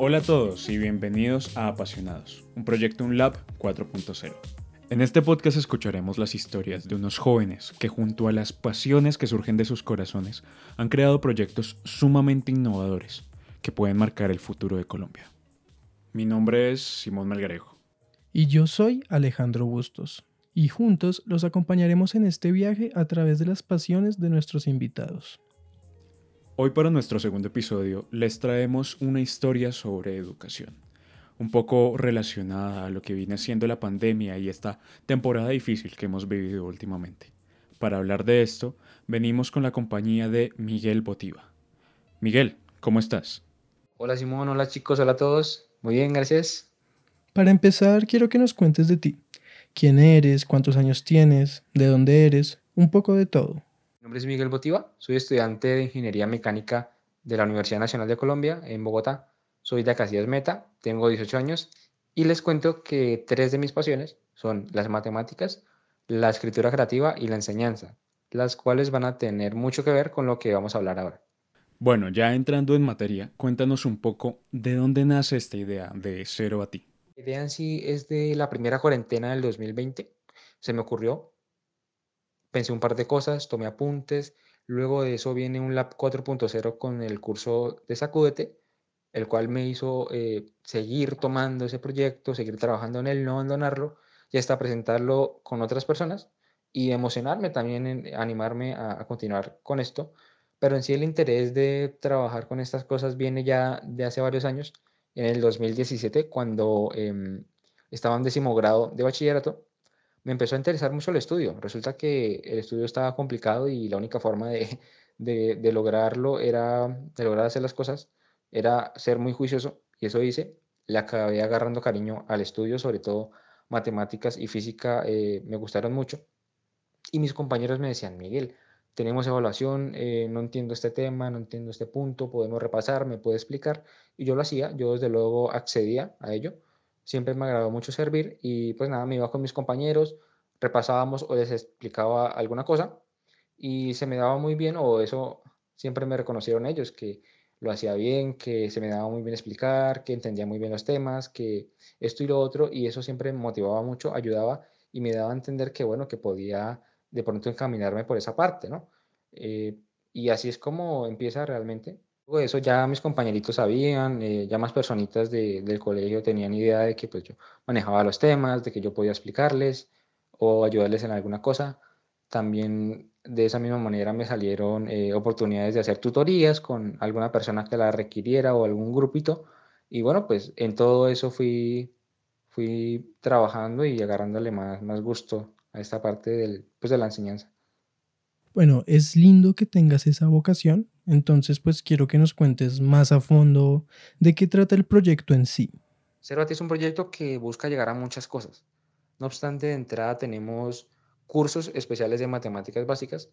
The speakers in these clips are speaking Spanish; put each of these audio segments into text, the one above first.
Hola a todos y bienvenidos a Apasionados, un proyecto UNLAB 4.0. En este podcast escucharemos las historias de unos jóvenes que junto a las pasiones que surgen de sus corazones han creado proyectos sumamente innovadores que pueden marcar el futuro de Colombia. Mi nombre es Simón Melgarejo. Y yo soy Alejandro Bustos, y juntos los acompañaremos en este viaje a través de las pasiones de nuestros invitados. Hoy para nuestro segundo episodio les traemos una historia sobre educación, un poco relacionada a lo que viene siendo la pandemia y esta temporada difícil que hemos vivido últimamente. Para hablar de esto, venimos con la compañía de Miguel Botiva. Miguel, ¿cómo estás? Hola Simón, hola chicos, hola a todos. Muy bien, gracias. Para empezar, quiero que nos cuentes de ti. ¿Quién eres? ¿Cuántos años tienes? ¿De dónde eres? Un poco de todo. Mi nombre es Miguel Botiva, soy estudiante de Ingeniería Mecánica de la Universidad Nacional de Colombia en Bogotá. Soy de Casillas Meta, tengo 18 años y les cuento que tres de mis pasiones son las matemáticas, la escritura creativa y la enseñanza, las cuales van a tener mucho que ver con lo que vamos a hablar ahora. Bueno, ya entrando en materia, cuéntanos un poco de dónde nace esta idea de cero a ti. La idea en sí es de la primera cuarentena del 2020. Se me ocurrió pensé un par de cosas, tomé apuntes. Luego de eso viene un Lab 4.0 con el curso de Sacúdete, el cual me hizo eh, seguir tomando ese proyecto, seguir trabajando en él, no abandonarlo, y hasta presentarlo con otras personas y emocionarme también, animarme a, continuar con esto. Pero en sí el interés de trabajar con estas cosas viene ya de hace varios años, en el 2017, cuando eh, estaba en décimo grado de bachillerato me empezó a interesar mucho el estudio. Resulta que el estudio estaba complicado y la única forma de, de, lograrlo era, de lograr hacer las cosas, era ser muy juicioso y eso hice. Le acabé agarrando cariño al estudio, sobre todo matemáticas y física eh, me gustaron mucho. Y mis compañeros me decían, Miguel, tenemos evaluación, eh, no entiendo este tema, no entiendo este punto, podemos repasar, me puede explicar. Y yo lo hacía, yo desde luego accedía a ello siempre me agradó mucho servir y pues nada, me iba con mis compañeros, repasábamos o les explicaba alguna cosa y se me daba muy bien o eso siempre me reconocieron ellos, que lo hacía bien, que se me daba muy bien explicar, que entendía muy bien los temas, que esto y lo otro y eso siempre me motivaba mucho, ayudaba y me daba a entender que bueno, que podía de pronto encaminarme por esa parte, ¿no? Eh, y así es como empieza realmente Luego de eso ya mis compañeritos sabían, eh, ya más personitas del colegio tenían idea de que pues yo manejaba los temas, de que yo podía explicarles o ayudarles en alguna cosa. También de esa misma manera me salieron eh, oportunidades de hacer tutorías con alguna persona que la requiriera o algún grupito. Y bueno, pues en todo eso fui, fui trabajando y agarrándole más, más gusto a esta parte del, pues de la enseñanza. Bueno, es lindo que tengas esa vocación, entonces pues quiero que nos cuentes más a fondo de qué trata el proyecto en sí. Cervati es un proyecto que busca llegar a muchas cosas. No obstante, de entrada tenemos cursos especiales de matemáticas básicas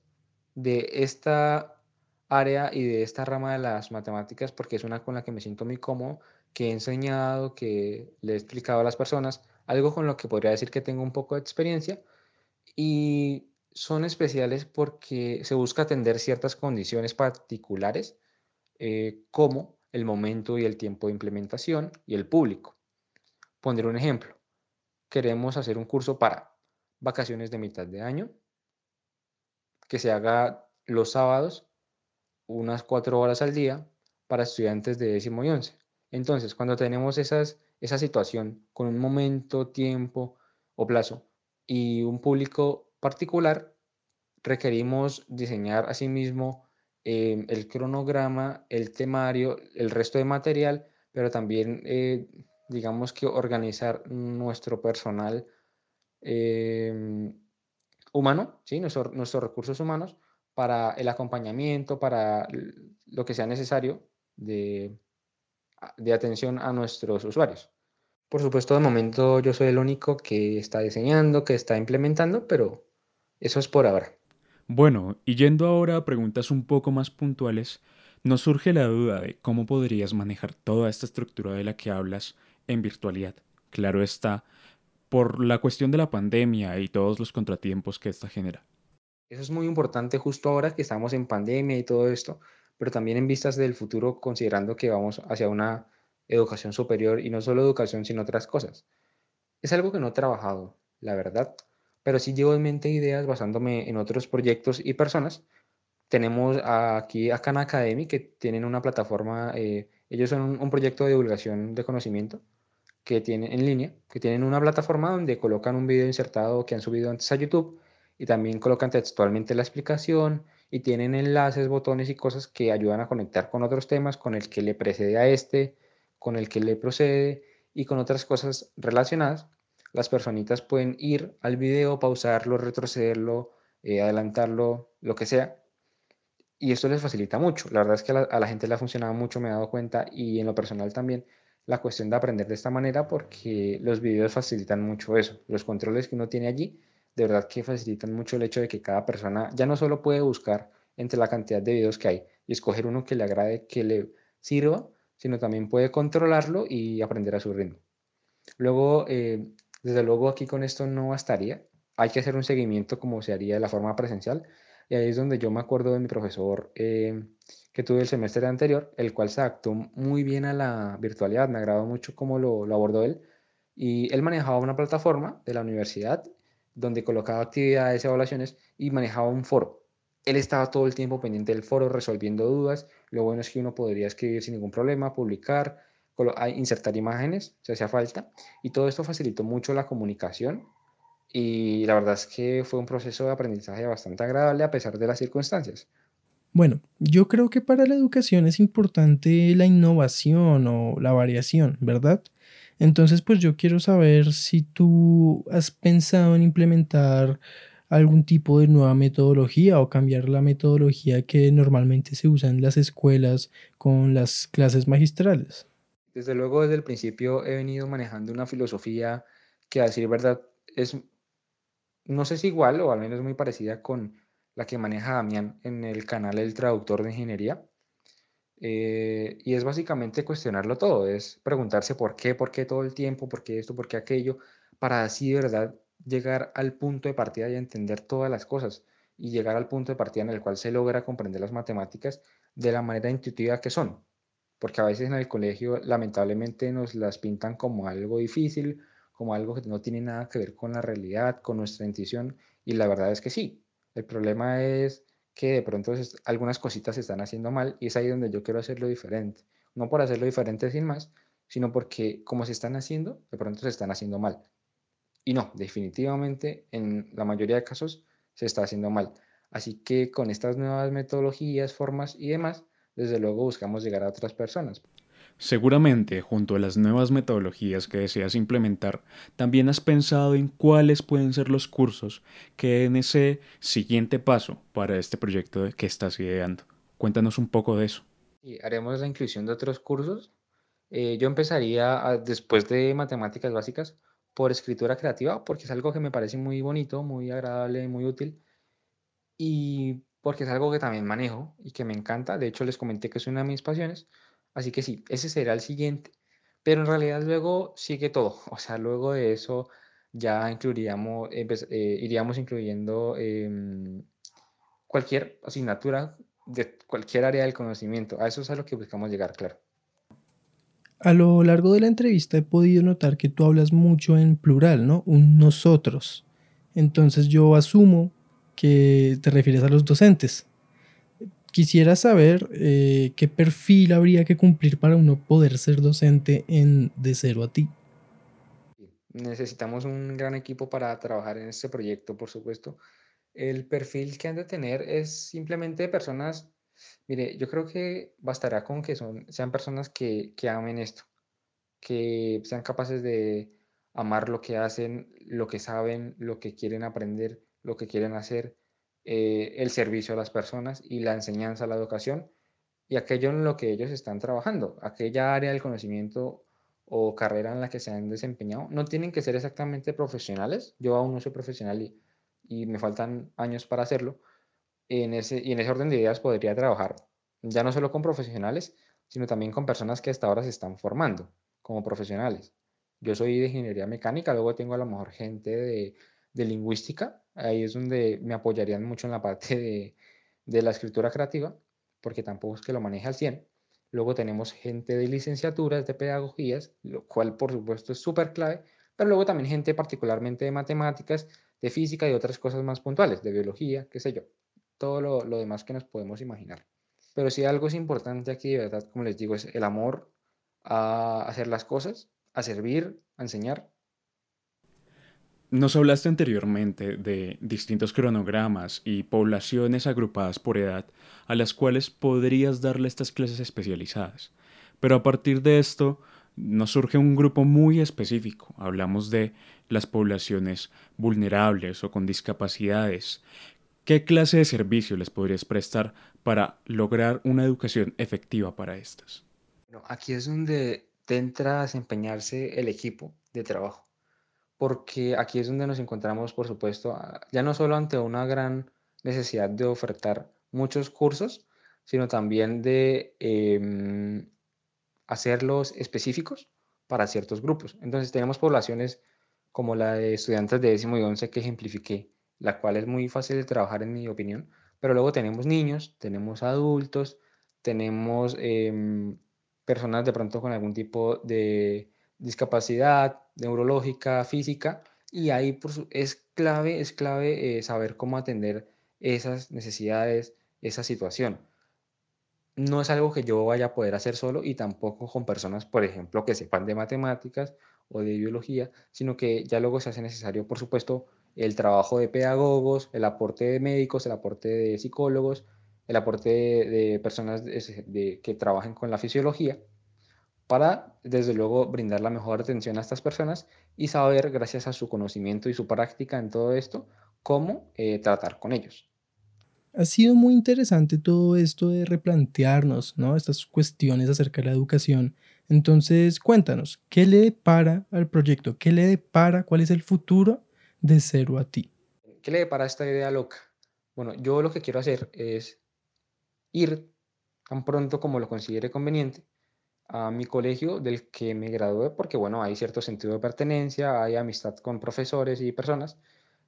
de esta área y de esta rama de las matemáticas porque es una con la que me siento muy cómodo, que he enseñado, que le he explicado a las personas, algo con lo que podría decir que tengo un poco de experiencia y son especiales porque se busca atender ciertas condiciones particulares, eh, como el momento y el tiempo de implementación y el público. Pondré un ejemplo. Queremos hacer un curso para vacaciones de mitad de año, que se haga los sábados, unas cuatro horas al día, para estudiantes de décimo y once. Entonces, cuando tenemos esas, esa situación con un momento, tiempo o plazo y un público particular, requerimos diseñar asimismo eh, el cronograma, el temario, el resto de material, pero también eh, digamos que organizar nuestro personal em, humano, ¿sí? nuestros recursos humanos para el acompañamiento, para lo que sea necesario de, de atención a nuestros usuarios. Por supuesto, de momento yo soy el único que está diseñando, que está implementando, pero eso es por ahora. Bueno, y yendo ahora a preguntas un poco más puntuales, nos surge la duda de cómo podrías manejar toda esta estructura de la que hablas en virtualidad. Claro está, por la cuestión de la pandemia y todos los contratiempos que esta genera. Eso es muy importante justo ahora que estamos en pandemia y todo esto, pero también en vistas del futuro, considerando que vamos hacia una educación superior y no solo educación, sino otras cosas. Es algo que no he trabajado, la verdad, pero sí llevo en mente ideas basándome en otros proyectos y personas. Tenemos aquí a Khan Academy, que tienen una plataforma, eh, ellos son un, proyecto de divulgación de conocimiento que tienen en línea, que tienen una plataforma donde colocan un video insertado que han subido antes a YouTube y también colocan textualmente la explicación y tienen enlaces, botones y cosas que ayudan a conectar con otros temas, con el que le precede a este, con el que le procede y con otras cosas relacionadas las personitas pueden ir al video, pausarlo, retrocederlo, eh, adelantarlo, lo que sea. Y esto les facilita mucho. La verdad es que a la, gente le ha funcionado mucho, me he dado cuenta, y en lo personal también, la cuestión de aprender de esta manera porque los videos facilitan mucho eso. Los controles que uno tiene allí, de verdad que facilitan mucho el hecho de que cada persona ya no solo puede buscar entre la cantidad de videos que hay y escoger uno que le agrade, que le sirva, sino también puede controlarlo y aprender a su ritmo. Luego, eh, desde luego aquí con esto no bastaría. Hay que hacer un seguimiento como se haría de la forma presencial. Y ahí es donde yo me acuerdo de mi profesor eh, que tuve el semestre anterior, el cual se adaptó muy bien a la virtualidad. Me agradó mucho cómo lo, lo abordó él. Y él manejaba una plataforma de la universidad donde colocaba actividades, evaluaciones y manejaba un foro. Él estaba todo el tiempo pendiente del foro, resolviendo dudas. Lo bueno es que uno podría escribir sin ningún problema, publicar, insertar imágenes si hacía falta y todo esto facilitó mucho la comunicación y la verdad es que fue un proceso de aprendizaje bastante agradable a pesar de las circunstancias. Bueno, yo creo que para la educación es importante la innovación o la variación, ¿verdad? Entonces, pues yo quiero saber si tú has pensado en implementar algún tipo de nueva metodología o cambiar la metodología que normalmente se usa en las escuelas con las clases magistrales. Desde luego, desde el principio he venido manejando una filosofía que, a decir verdad, es, no sé si igual o al menos muy parecida con la que maneja Damián en el canal El Traductor de Ingeniería. Eh, y es básicamente cuestionarlo todo, es preguntarse por qué, por qué todo el tiempo, por qué esto, por qué aquello, para así de verdad llegar al punto de partida y entender todas las cosas y llegar al punto de partida en el cual se logra comprender las matemáticas de la manera intuitiva que son porque a veces en el colegio lamentablemente nos las pintan como algo difícil, como algo que no tiene nada que ver con la realidad, con nuestra intuición, y la verdad es que sí. El problema es que de pronto algunas cositas se están haciendo mal y es ahí donde yo quiero hacerlo diferente. No por hacerlo diferente sin más, sino porque como se están haciendo, de pronto se están haciendo mal. Y no, definitivamente en la mayoría de casos se está haciendo mal. Así que con estas nuevas metodologías, formas y demás, desde luego buscamos llegar a otras personas. Seguramente, junto a las nuevas metodologías que deseas implementar, también has pensado en cuáles pueden ser los cursos que en ese siguiente paso para este proyecto que estás ideando. Cuéntanos un poco de eso. Y haremos la inclusión de otros cursos. Eh, yo empezaría después de matemáticas básicas por escritura creativa, porque es algo que me parece muy bonito, muy agradable, muy útil. Y porque es algo que también manejo y que me encanta. De hecho, les comenté que es una de mis pasiones. Así que sí, ese será el siguiente. Pero en realidad luego sigue todo. O sea, luego de eso ya incluiríamos, eh, iríamos incluyendo em, cualquier asignatura de cualquier área del conocimiento. A eso es a lo que buscamos llegar, claro. A lo largo de la entrevista he podido notar que tú hablas mucho en plural, ¿no? Un nosotros. Entonces yo asumo que te refieres a los docentes. Quisiera saber eh, qué perfil habría que cumplir para uno poder ser docente en De Cero a Ti. Necesitamos un gran equipo para trabajar en este proyecto, por supuesto. El perfil que han de tener es simplemente personas, mire, yo creo que bastará con que son, sean personas que, que amen esto, que sean capaces de amar lo que hacen, lo que saben, lo que quieren aprender lo que quieren hacer, eh, el servicio a las personas y la enseñanza, la educación y aquello en lo que ellos están trabajando, aquella área del conocimiento o carrera en la que se han desempeñado. No tienen que ser exactamente profesionales, yo aún no soy profesional y, y me faltan años para hacerlo. En ese, y en ese orden de ideas podría trabajar ya no solo con profesionales, sino también con personas que hasta ahora se están formando como profesionales. Yo soy de ingeniería mecánica, luego tengo a lo mejor gente de de lingüística, ahí es donde me apoyarían mucho en la parte de, de la escritura creativa, porque tampoco es que lo maneje al 100, Luego tenemos gente de licenciaturas, de pedagogías, lo cual por supuesto es súper clave, pero luego también gente particularmente de matemáticas, de física y otras cosas más puntuales, de biología, qué sé yo, todo lo, lo demás que nos podemos imaginar. Pero si algo es importante aquí, de verdad, como les digo, es el amor a hacer las cosas, a servir, a enseñar nos hablaste anteriormente de distintos cronogramas y poblaciones agrupadas por edad a las cuales podrías darle estas clases especializadas. Pero a partir de esto nos surge un grupo muy específico. Hablamos de las poblaciones vulnerables o con discapacidades. ¿Qué clase de servicio les podrías prestar para lograr una educación efectiva para estas? aquí es donde te entra a desempeñarse el equipo de trabajo porque aquí es donde nos encontramos, por supuesto, ya no solo ante una gran necesidad de ofertar muchos cursos, sino también de em, hacerlos específicos para ciertos grupos. Entonces tenemos poblaciones como la de estudiantes de décimo y once que ejemplifiqué, la cual es muy fácil de trabajar en mi opinión, pero luego tenemos niños, tenemos adultos, tenemos em, personas de pronto con algún tipo de discapacidad neurológica, física, y ahí es clave, es clave eh, saber cómo atender esas necesidades, esa situación. No es algo que yo vaya a poder hacer solo y tampoco con personas, por ejemplo, que sepan de matemáticas o de biología, sino que ya luego se hace necesario, por supuesto, el trabajo de pedagogos, el aporte de médicos, el aporte de psicólogos, el aporte de, personas que trabajen con la fisiología para, desde luego, brindar la mejor atención a estas personas y saber, gracias a su conocimiento y su práctica en todo esto, cómo eh, tratar con ellos. Ha sido muy interesante todo esto de replantearnos, ¿no? Estas cuestiones acerca de la educación. Entonces, cuéntanos, ¿qué le depara al proyecto? ¿Qué le depara? ¿Cuál es el futuro de Cero a ti? ¿Qué le depara esta idea loca? Bueno, yo lo que quiero hacer es ir tan pronto como lo considere conveniente a mi colegio del que me gradué, porque bueno, hay cierto sentido de pertenencia, hay amistad con profesores y personas,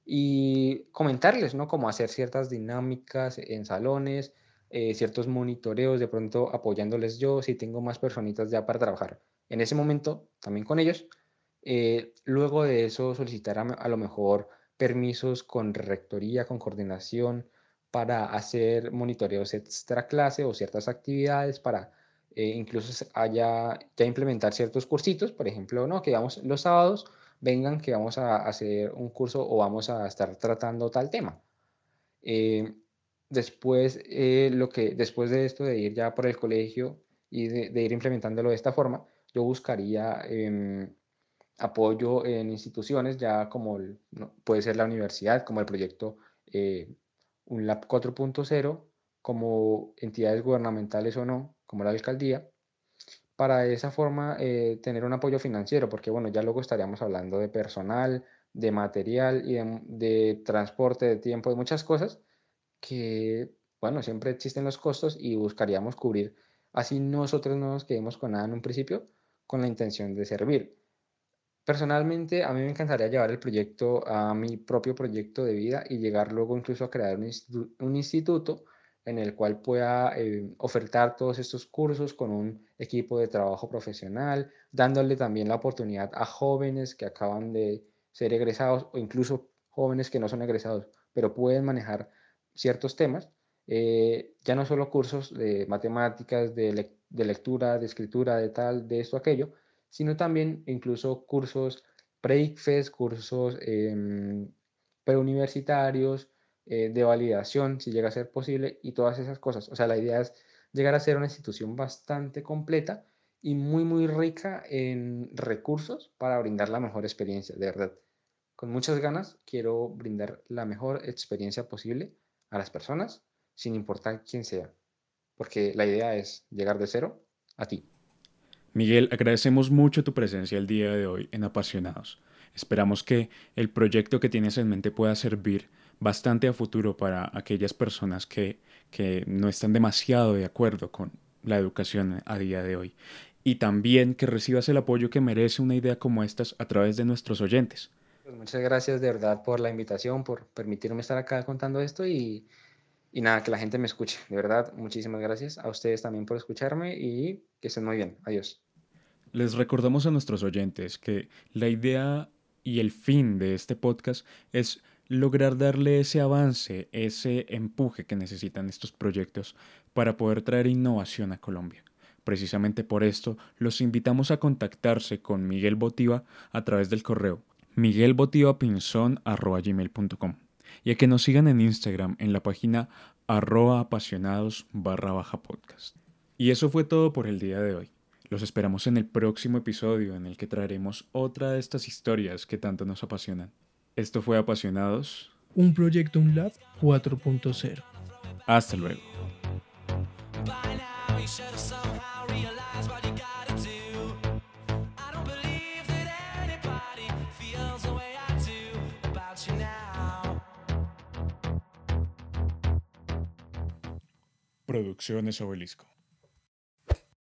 y comentarles, ¿no? Cómo hacer ciertas dinámicas en salones, eh, ciertos monitoreos, de pronto apoyándoles yo si tengo más personitas ya para trabajar. En ese momento, también con ellos. Eh, luego de eso, solicitar a, a lo mejor permisos con rectoría, con coordinación, para hacer monitoreos extra clase o ciertas actividades para eh, incluso haya ya implementar ciertos cursitos, por ejemplo, no, que vamos los sábados, vengan que vamos a hacer un curso o vamos a estar tratando tal tema. Eh, después, eh, lo que, después de esto, de ir ya por el colegio y de, ir implementándolo de esta forma, yo buscaría em, apoyo en instituciones ya como puede ser la universidad, como el proyecto un lab 4.0, como entidades gubernamentales o no, como la alcaldía, para de esa forma eh, tener un apoyo financiero, porque bueno, ya luego estaríamos hablando de personal, de material y de, transporte, de tiempo, de muchas cosas que, bueno, siempre existen los costos y buscaríamos cubrir. Así nosotros no nos quedemos con nada en un principio, con la intención de servir. Personalmente, a mí me encantaría llevar el proyecto a mi propio proyecto de vida y llegar luego incluso a crear un instituto en el cual pueda eh, ofertar todos estos cursos con un equipo de trabajo profesional, dándole también la oportunidad a jóvenes que acaban de ser egresados o incluso jóvenes que no son egresados, pero pueden manejar ciertos temas, eh, ya no solo cursos de matemáticas, de, lectura, de escritura, de tal, de esto, aquello, sino también incluso cursos pre-ICFES, cursos em, preuniversitarios, eh, de validación, si llega a ser posible, y todas esas cosas. O sea, la idea es llegar a ser una institución bastante completa y muy, muy rica en recursos para brindar la mejor experiencia, de verdad. Con muchas ganas quiero brindar la mejor experiencia posible a las personas, sin importar quién sea, porque la idea es llegar de cero a ti. Miguel, agradecemos mucho tu presencia el día de hoy en Apasionados. Esperamos que el proyecto que tienes en mente pueda servir bastante a futuro para aquellas personas que, que no están demasiado de acuerdo con la educación a día de hoy. Y también que recibas el apoyo que merece una idea como estas a través de nuestros oyentes. Pues muchas gracias de verdad por la invitación, por permitirme estar acá contando esto y, y nada, que la gente me escuche. De verdad, muchísimas gracias a ustedes también por escucharme y que estén muy bien. Adiós. Les recordamos a nuestros oyentes que la idea y el fin de este podcast es lograr darle ese avance, ese empuje que necesitan estos proyectos para poder traer innovación a Colombia. Precisamente por esto, los invitamos a contactarse con Miguel Botiva a través del correo miguelbotivapinzon.com y a que nos sigan en Instagram en la página arroba apasionados. Y eso fue todo por el día de hoy. Los esperamos en el próximo episodio en el que traeremos otra de estas historias que tanto nos apasionan. Esto fue Apasionados. Un proyecto UNLAB 4.0. Hasta luego. Producciones Obelisco.